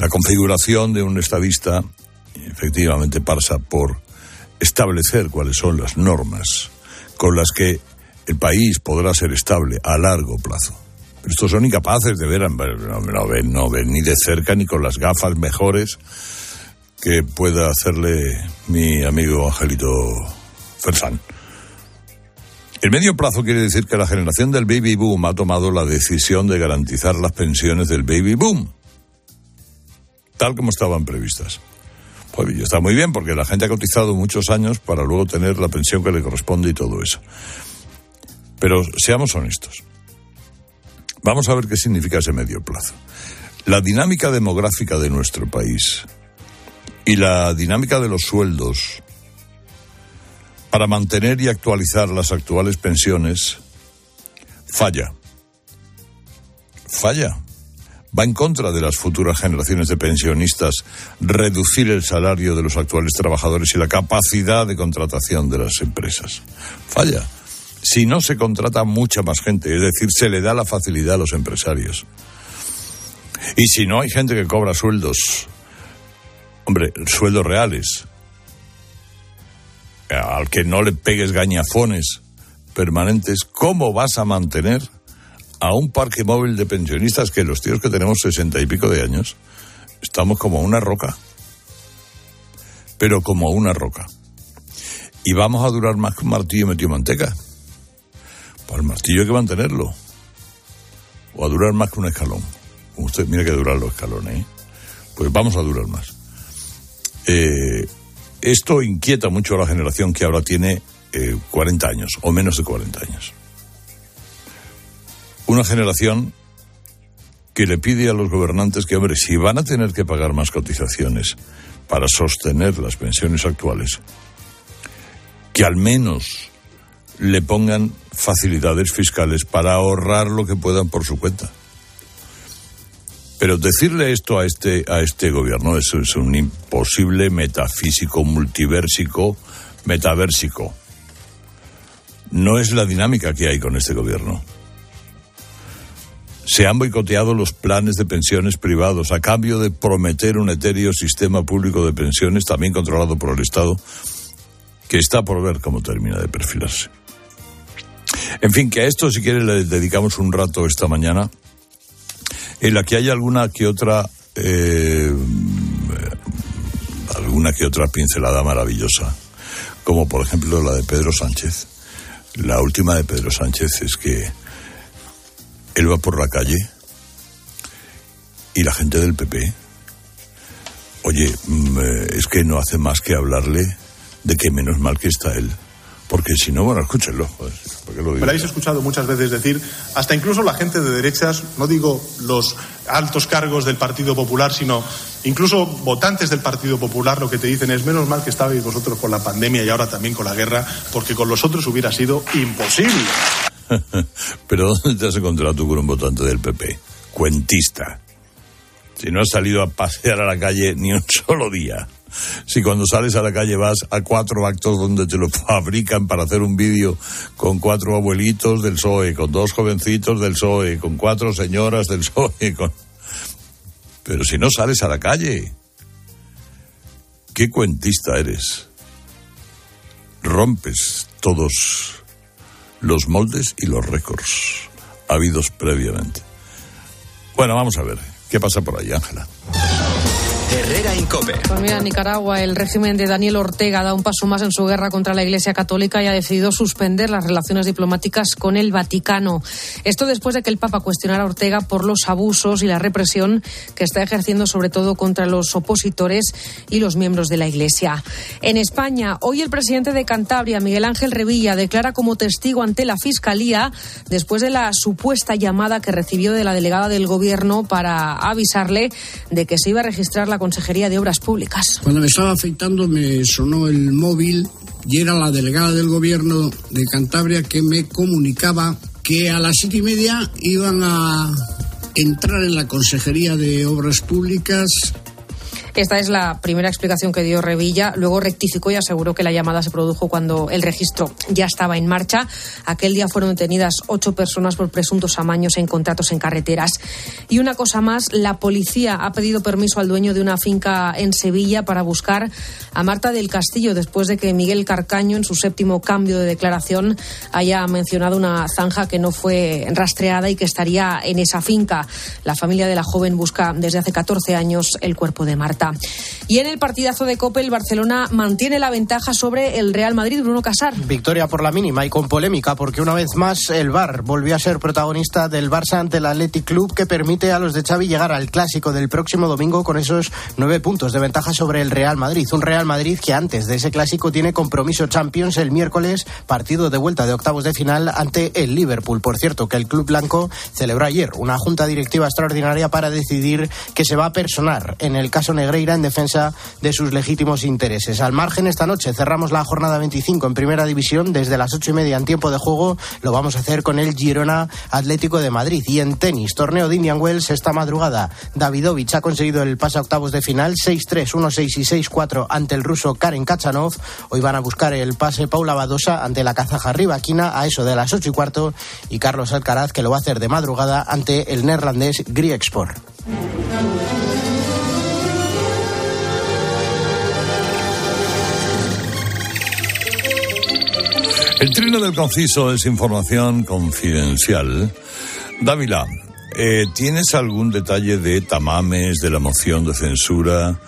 la configuración de un estadista efectivamente pasa por establecer cuáles son las normas con las que el país podrá ser estable a largo plazo. Pero estos son incapaces de ver, no, ven, no ven ni de cerca ni con las gafas mejores que pueda hacerle mi amigo Angelito Fersán. El medio plazo quiere decir que la generación del baby boom ha tomado la decisión de garantizar las pensiones del baby boom tal como estaban previstas. Pues está muy bien porque la gente ha cotizado muchos años para luego tener la pensión que le corresponde y todo eso. Pero seamos honestos. Vamos a ver qué significa ese medio plazo. La dinámica demográfica de nuestro país y la dinámica de los sueldos para mantener y actualizar las actuales pensiones falla. Falla va en contra de las futuras generaciones de pensionistas reducir el salario de los actuales trabajadores y la capacidad de contratación de las empresas. Falla. Si no se contrata mucha más gente, es decir, se le da la facilidad a los empresarios. Y si no hay gente que cobra sueldos, hombre, sueldos reales, al que no le pegues gañafones permanentes, ¿cómo vas a mantener a un parque móvil de pensionistas que los tíos que tenemos sesenta y pico de años estamos como una roca. Pero como una roca. Y vamos a durar más que un martillo metido en manteca. Pues el martillo hay que mantenerlo. O a durar más que un escalón. Usted mira que durar los escalones. ¿eh? Pues vamos a durar más. Eh, esto inquieta mucho a la generación que ahora tiene 40 eh, años o menos de 40 años una generación que le pide a los gobernantes que, hombre, si van a tener que pagar más cotizaciones para sostener las pensiones actuales, que al menos le pongan facilidades fiscales para ahorrar lo que puedan por su cuenta. Pero decirle esto a este, a este gobierno es, es un imposible metafísico, multiversico, metaversico. No es la dinámica que hay con este gobierno. Se han boicoteado los planes de pensiones privados a cambio de prometer un etéreo sistema público de pensiones, también controlado por el Estado, que está por ver cómo termina de perfilarse. En fin, que a esto, si quiere, le dedicamos un rato esta mañana, en la que hay alguna que otra, eh, alguna que otra pincelada maravillosa, como por ejemplo la de Pedro Sánchez La última de Pedro Sánchez es que él va por la calle y la gente del PP, oye, mm, eh, es que no hace más que hablarle de que menos mal que está él. Porque si no, bueno, escúchenlo. Pues, lo Me lo habéis escuchado muchas veces decir, hasta incluso la gente de derechas, no digo los altos cargos del Partido Popular, sino incluso votantes del Partido Popular, lo que te dicen es menos mal que estabais vosotros con la pandemia y ahora también con la guerra, porque con los otros hubiera sido imposible. Pero ¿dónde te has encontrado tú con un votante del PP? Cuentista. Si no has salido a pasear a la calle ni un solo día si cuando sales a la calle vas a cuatro actos donde te lo fabrican para hacer un vídeo con cuatro abuelitos del PSOE, con dos jovencitos del PSOE, con cuatro señoras del PSOE, con... pero si no sales a la calle, ¿qué cuentista eres? Rompes todos los moldes y los récords habidos previamente. Bueno, vamos a ver, ¿qué pasa por ahí, Ángela? Herrera Incope. Pues mira, en Nicaragua el régimen de Daniel Ortega da un paso más en su guerra contra la Iglesia Católica y ha decidido suspender las relaciones diplomáticas con el Vaticano. Esto después de que el Papa cuestionara a Ortega por los abusos y la represión que está ejerciendo sobre todo contra los opositores y los miembros de la Iglesia. En España, hoy el presidente de Cantabria, Miguel Ángel Revilla, declara como testigo ante la Fiscalía después de la supuesta llamada que recibió de la delegada del Gobierno para avisarle de que se iba a registrar la Consejería de Obras Públicas. Cuando me estaba afeitando me sonó el móvil y era la delegada del gobierno de Cantabria que me comunicaba que a las siete y media iban a entrar en la Consejería de Obras Públicas esta es la primera explicación que dio Revilla. Luego rectificó y aseguró que la llamada se produjo cuando el registro ya estaba en marcha. Aquel día fueron detenidas ocho personas por presuntos amaños en contratos en carreteras. Y una cosa más, la policía ha pedido permiso al dueño de una finca en Sevilla para buscar a Marta del Castillo después de que Miguel Carcaño, en su séptimo cambio de declaración, haya mencionado una zanja que no fue rastreada y que estaría en esa finca. La familia de la joven busca desde hace 14 años el cuerpo de Marta. Y en el partidazo de Copa, el Barcelona mantiene la ventaja sobre el Real Madrid, Bruno Casar. Victoria por la mínima y con polémica, porque una vez más el Bar volvió a ser protagonista del Barça ante el Athletic Club, que permite a los de Xavi llegar al clásico del próximo domingo con esos nueve puntos de ventaja sobre el Real Madrid. Un Real Madrid que antes de ese clásico tiene compromiso Champions el miércoles, partido de vuelta de octavos de final ante el Liverpool. Por cierto, que el Club Blanco celebró ayer una junta directiva extraordinaria para decidir que se va a personar en el caso negro Negreira en defensa de sus legítimos intereses. Al margen, esta noche cerramos la jornada 25 en Primera División desde las ocho y media en tiempo de juego. Lo vamos a hacer con el Girona Atlético de Madrid. Y en tenis, torneo de Indian Wells esta madrugada. Davidovich ha conseguido el pase a octavos de final 6-3, 1-6 y 6-4 ante el ruso Karen Kachanov. Hoy van a buscar el pase Paula Badosa ante la kazaja Rivaquina a eso de las ocho y cuarto. Y Carlos Alcaraz que lo va a hacer de madrugada ante el neerlandés Grieksport. El trino del conciso es información confidencial. Dávila, eh, ¿tienes algún detalle de tamames, de la moción de censura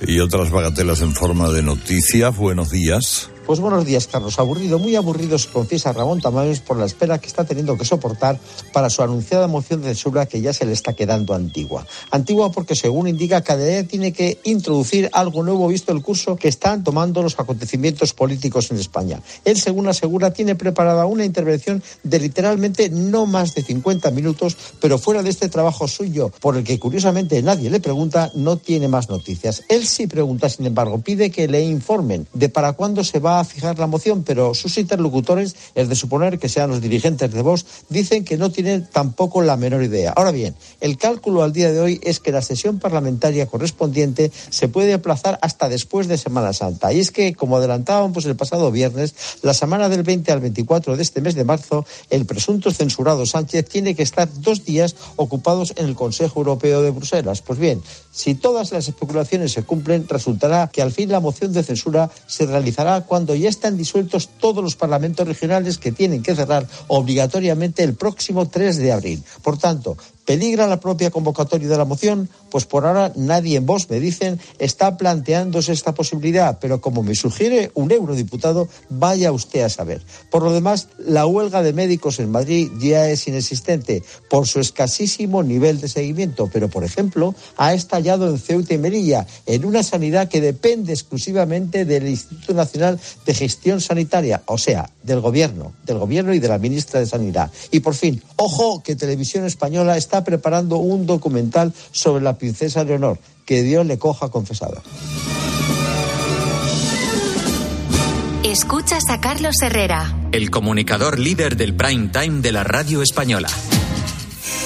y otras bagatelas en forma de noticias? Buenos días. Pues buenos días, Carlos. Aburrido, muy aburrido se confiesa Ramón Tamames por la espera que está teniendo que soportar para su anunciada moción de censura que ya se le está quedando antigua. Antigua porque, según indica, cada día tiene que introducir algo nuevo visto el curso que están tomando los acontecimientos políticos en España. Él, según asegura, tiene preparada una intervención de literalmente no más de 50 minutos, pero fuera de este trabajo suyo, por el que curiosamente nadie le pregunta, no tiene más noticias. Él sí pregunta, sin embargo, pide que le informen de para cuándo se va a fijar la moción, pero sus interlocutores, es de suponer que sean los dirigentes de Vox, dicen que no tienen tampoco la menor idea. Ahora bien, el cálculo al día de hoy es que la sesión parlamentaria correspondiente se puede aplazar hasta después de Semana Santa. Y es que, como adelantábamos el pasado viernes, la semana del 20 al 24 de este mes de marzo, el presunto censurado Sánchez tiene que estar dos días ocupados en el Consejo Europeo de Bruselas. Pues bien, si todas las especulaciones se cumplen, resultará que al fin la moción de censura se realizará cuando ya están disueltos todos los parlamentos regionales que tienen que cerrar obligatoriamente el próximo 3 de abril. Por tanto, ¿Peligra la propia convocatoria de la moción? Pues por ahora nadie en voz, me dicen, está planteándose esta posibilidad, pero como me sugiere un eurodiputado, vaya usted a saber. Por lo demás, la huelga de médicos en Madrid ya es inexistente por su escasísimo nivel de seguimiento, pero por ejemplo, ha estallado en Ceuta y Melilla, en una sanidad que depende exclusivamente del Instituto Nacional de Gestión Sanitaria, o sea, del gobierno, del gobierno y de la ministra de Sanidad. Y por fin, ojo que Televisión Española está está preparando un documental sobre la princesa Leonor, que Dios le coja confesada. Escuchas a Carlos Herrera, el comunicador líder del prime time de la radio española.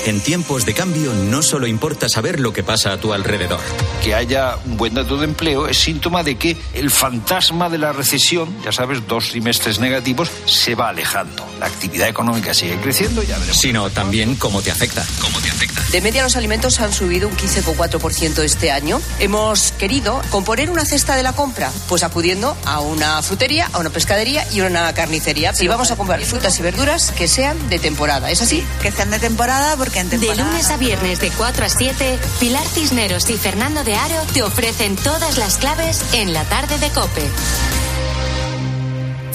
En tiempos de cambio no solo importa saber lo que pasa a tu alrededor. Que haya un buen dato de empleo es síntoma de que el fantasma de la recesión, ya sabes, dos trimestres negativos, se va alejando. La actividad económica sigue creciendo, ya veremos. Sino también cómo te afecta. ¿Cómo te afecta? De media los alimentos han subido un 15,4% este año. Hemos querido componer una cesta de la compra, pues acudiendo a una frutería, a una pescadería y a una carnicería. Si vamos a comprar frutas y verduras que sean de temporada, ¿es así? Que sean de temporada porque en De lunes a viernes de 4 a 7, Pilar Cisneros y Fernando de Aro te ofrecen todas las claves en la tarde de Cope.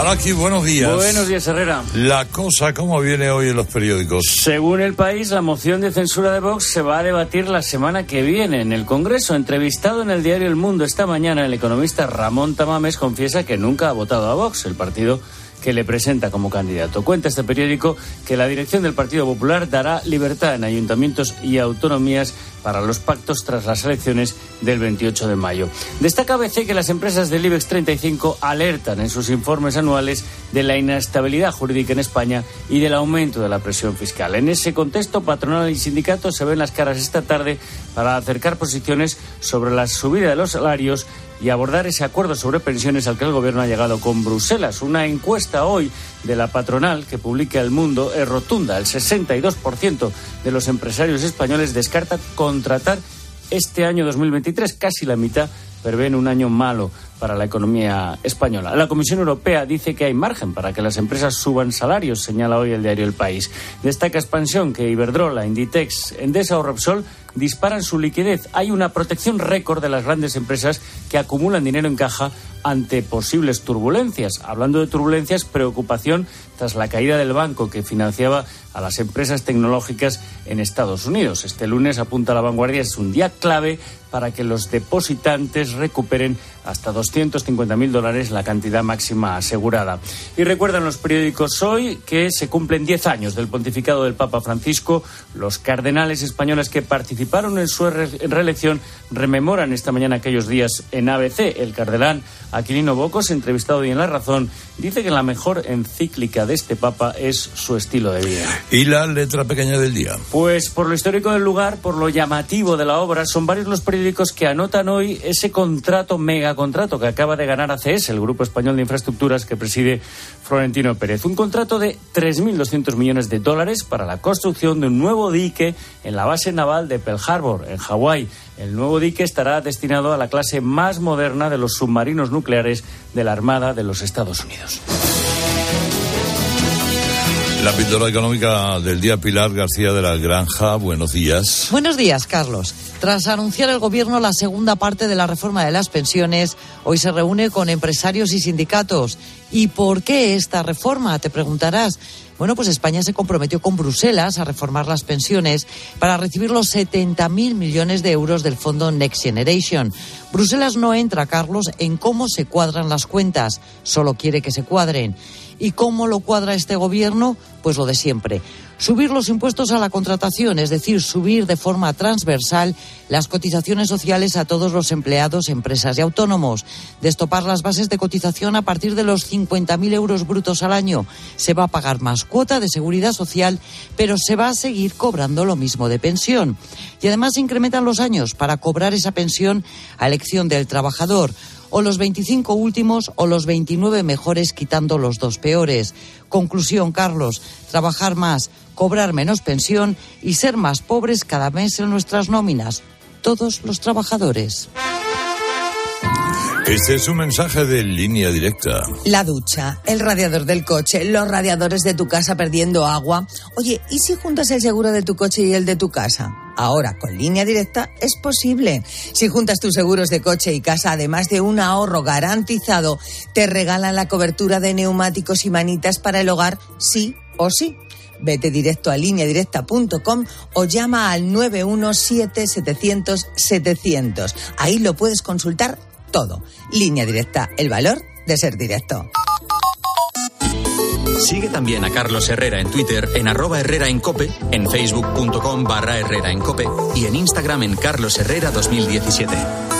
Araki, buenos días. Buenos días, Herrera. La cosa, ¿cómo viene hoy en los periódicos? Según el país, la moción de censura de Vox se va a debatir la semana que viene en el Congreso. Entrevistado en el diario El Mundo esta mañana, el economista Ramón Tamames confiesa que nunca ha votado a Vox, el partido que le presenta como candidato. Cuenta este periódico que la dirección del Partido Popular dará libertad en ayuntamientos y autonomías para los pactos tras las elecciones del 28 de mayo. Destaca ABC que las empresas del IBEX 35 alertan en sus informes anuales de la inestabilidad jurídica en España y del aumento de la presión fiscal. En ese contexto, patronal y sindicatos se ven las caras esta tarde para acercar posiciones sobre la subida de los salarios y abordar ese acuerdo sobre pensiones al que el gobierno ha llegado con Bruselas. Una encuesta hoy de la patronal que publica El Mundo es rotunda. El 62% de los empresarios españoles descarta contratar este año 2023, casi la mitad prevén un año malo para la economía española. La Comisión Europea dice que hay margen para que las empresas suban salarios, señala hoy el diario El País. Destaca expansión que Iberdrola, Inditex, Endesa o Repsol disparan su liquidez. Hay una protección récord de las grandes empresas que acumulan dinero en caja ante posibles turbulencias. Hablando de turbulencias, preocupación tras la caída del banco que financiaba a las empresas tecnológicas en Estados Unidos. Este lunes, apunta la vanguardia, es un día clave para que los depositantes recuperen hasta 250.000 dólares la cantidad máxima asegurada. Y recuerdan los periódicos hoy que se cumplen 10 años del pontificado del Papa Francisco. Los cardenales españoles que participaron en su re- reelección rememoran esta mañana aquellos días en ABC. El cardenal Aquilino Bocos, entrevistado hoy en La Razón, dice que la mejor encíclica de este Papa es su estilo de vida. Y la letra pequeña del día. Pues por lo histórico del lugar, por lo llamativo de la obra, son varios los periódicos que anotan hoy ese contrato, megacontrato que acaba de ganar ACS, el Grupo Español de Infraestructuras que preside Florentino Pérez. Un contrato de 3.200 millones de dólares para la construcción de un nuevo dique en la base naval de Pearl Harbor, en Hawái. El nuevo dique estará destinado a la clase más moderna de los submarinos nucleares de la Armada de los Estados Unidos. La píldora económica del día Pilar García de la Granja. Buenos días. Buenos días, Carlos. Tras anunciar el Gobierno la segunda parte de la reforma de las pensiones, hoy se reúne con empresarios y sindicatos. ¿Y por qué esta reforma? Te preguntarás. Bueno, pues España se comprometió con Bruselas a reformar las pensiones para recibir los 70.000 millones de euros del fondo Next Generation. Bruselas no entra, Carlos, en cómo se cuadran las cuentas, solo quiere que se cuadren. ¿Y cómo lo cuadra este gobierno? Pues lo de siempre. Subir los impuestos a la contratación, es decir, subir de forma transversal las cotizaciones sociales a todos los empleados, empresas y autónomos. Destopar las bases de cotización a partir de los 50.000 euros brutos al año. Se va a pagar más cuota de seguridad social, pero se va a seguir cobrando lo mismo de pensión. Y además se incrementan los años para cobrar esa pensión a elección del trabajador o los 25 últimos o los 29 mejores quitando los dos peores. Conclusión, Carlos, trabajar más, cobrar menos pensión y ser más pobres cada mes en nuestras nóminas. Todos los trabajadores. Este es un mensaje de línea directa. La ducha, el radiador del coche, los radiadores de tu casa perdiendo agua. Oye, ¿y si juntas el seguro de tu coche y el de tu casa? Ahora, con línea directa es posible. Si juntas tus seguros de coche y casa, además de un ahorro garantizado, te regalan la cobertura de neumáticos y manitas para el hogar, sí o sí. Vete directo a lineadirecta.com o llama al 917-700-700. Ahí lo puedes consultar todo. Línea directa, el valor de ser directo. Sigue también a Carlos Herrera en Twitter en arroba Herrera en Cope, en facebook.com barra Herrera en Cope y en Instagram en Carlos Herrera 2017.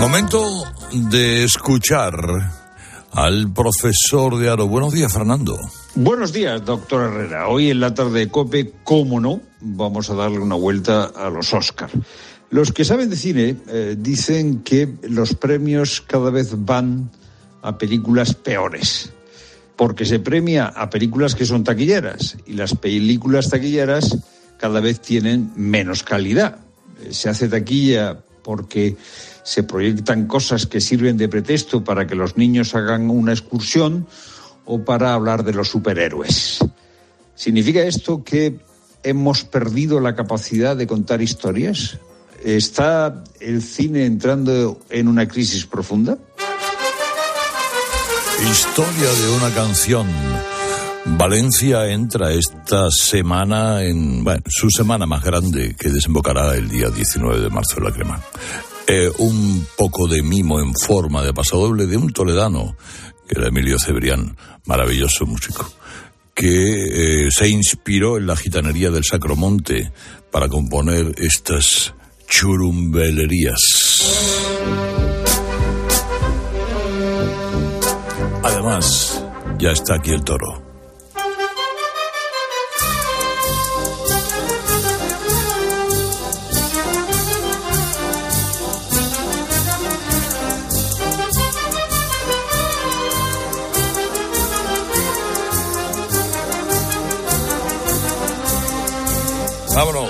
Momento de escuchar al profesor de Aro. Buenos días, Fernando. Buenos días, doctor Herrera. Hoy en la tarde de COPE, cómo no, vamos a darle una vuelta a los Oscar. Los que saben de cine eh, dicen que los premios cada vez van a películas peores, porque se premia a películas que son taquilleras y las películas taquilleras cada vez tienen menos calidad. Se hace taquilla porque se proyectan cosas que sirven de pretexto para que los niños hagan una excursión o para hablar de los superhéroes. ¿Significa esto que hemos perdido la capacidad de contar historias? ¿Está el cine entrando en una crisis profunda? Historia de una canción. Valencia entra esta semana en bueno, su semana más grande que desembocará el día 19 de marzo en la crema. Eh, un poco de mimo en forma de pasodoble de un toledano, que era Emilio Cebrián, maravilloso músico, que eh, se inspiró en la gitanería del Sacromonte para componer estas churumbelerías. Además, ya está aquí el toro. Vámonos.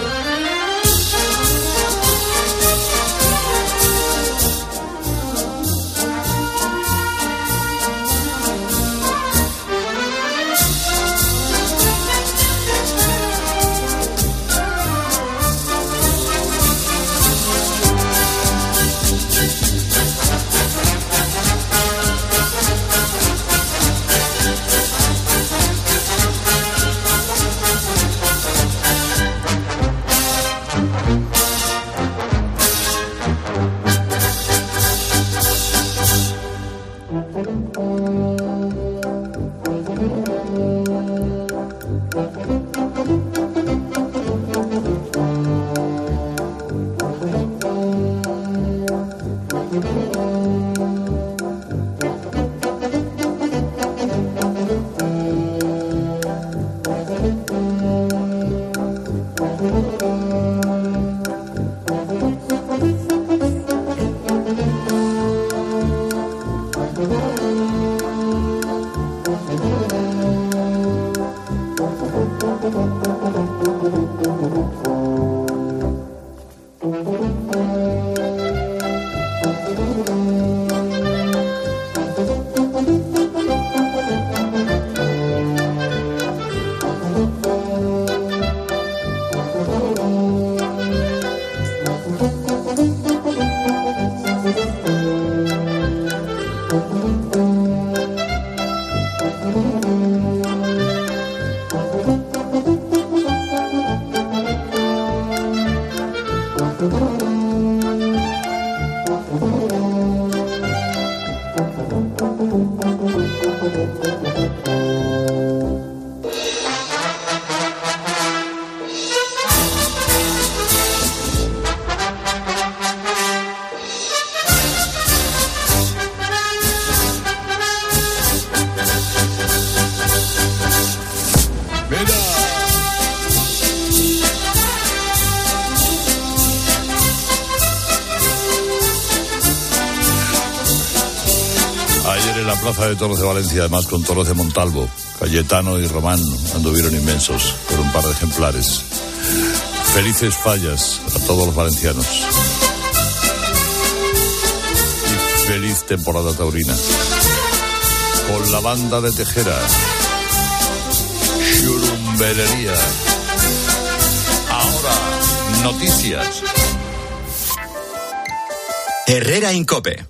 De Toros de Valencia, además con toros de Montalvo, Cayetano y Román anduvieron inmensos por un par de ejemplares. Felices fallas a todos los valencianos. Y feliz temporada taurina. Con la banda de Tejera. Churumbelería. Ahora, noticias. Herrera Incope.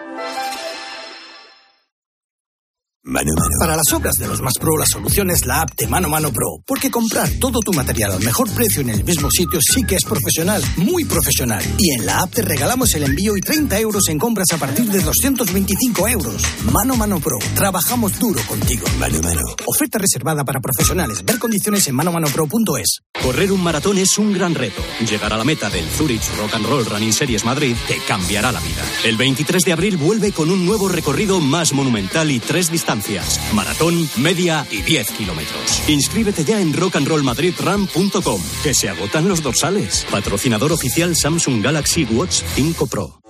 Para las obras de los más pro, la solución es la app de Mano Mano Pro. Porque comprar todo tu material al mejor precio en el mismo sitio sí que es profesional, muy profesional. Y en la app te regalamos el envío y 30 euros en compras a partir de 225 euros. Mano Mano Pro. Trabajamos duro contigo. Mano Mano. Oferta reservada para profesionales. Ver condiciones en manomanopro.es. Correr un maratón es un gran reto. Llegar a la meta del Zurich Rock and Roll Running Series Madrid te cambiará la vida. El 23 de abril vuelve con un nuevo recorrido más monumental y tres distancias. Maratón, media y 10 kilómetros. Inscríbete ya en rockandrollmadridrun.com, que se agotan los dorsales. Patrocinador oficial Samsung Galaxy Watch 5 Pro.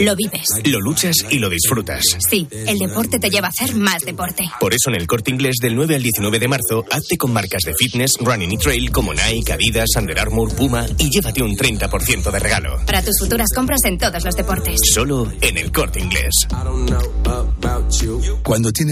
Lo vives. Lo luchas y lo disfrutas. Sí, el deporte te lleva a hacer más deporte. Por eso en el corte inglés del 9 al 19 de marzo, hazte con marcas de fitness, running y trail como Nike, Adidas, Under Armour, Puma y llévate un 30% de regalo. Para tus futuras compras en todos los deportes. Solo en el corte inglés. Cuando tienes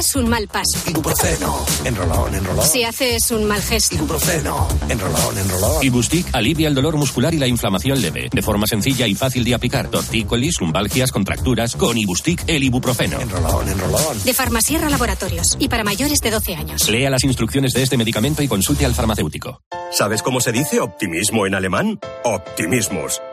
das un mal paso. Ibuprofeno. Enrolón, enrolón. Si haces un mal gesto. Ibuprofeno. Enrolón, enrolón. Ibustic alivia el dolor muscular y la inflamación leve, de forma sencilla y fácil de aplicar. Tortícolis, lumbalgias, contracturas, con Ibustic el ibuprofeno. Enrolón, enrolón. De Farmasierra Laboratorios y para mayores de 12 años. Lea las instrucciones de este medicamento y consulte al farmacéutico. ¿Sabes cómo se dice optimismo en alemán? Optimismus.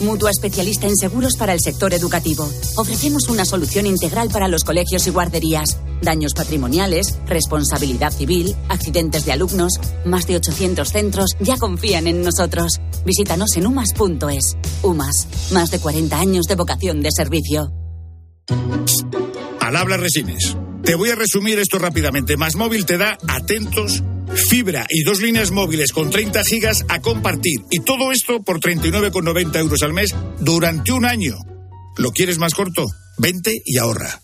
mutua especialista en seguros para el sector educativo. Ofrecemos una solución integral para los colegios y guarderías. Daños patrimoniales, responsabilidad civil, accidentes de alumnos. Más de 800 centros ya confían en nosotros. Visítanos en umas.es. UMAS, más de 40 años de vocación de servicio. Al habla Resines. Te voy a resumir esto rápidamente. Más móvil te da atentos, fibra y dos líneas móviles con 30 gigas a compartir. Y todo esto por 39,90 euros al mes durante un año. ¿Lo quieres más corto? Vente y ahorra.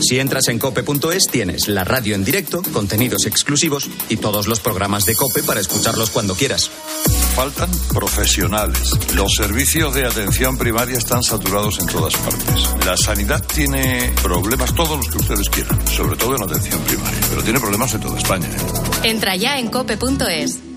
Si entras en cope.es tienes la radio en directo, contenidos exclusivos y todos los programas de cope para escucharlos cuando quieras. Faltan profesionales. Los servicios de atención primaria están saturados en todas partes. La sanidad tiene problemas todos los que ustedes quieran, sobre todo en atención primaria, pero tiene problemas en toda España. ¿eh? Entra ya en cope.es.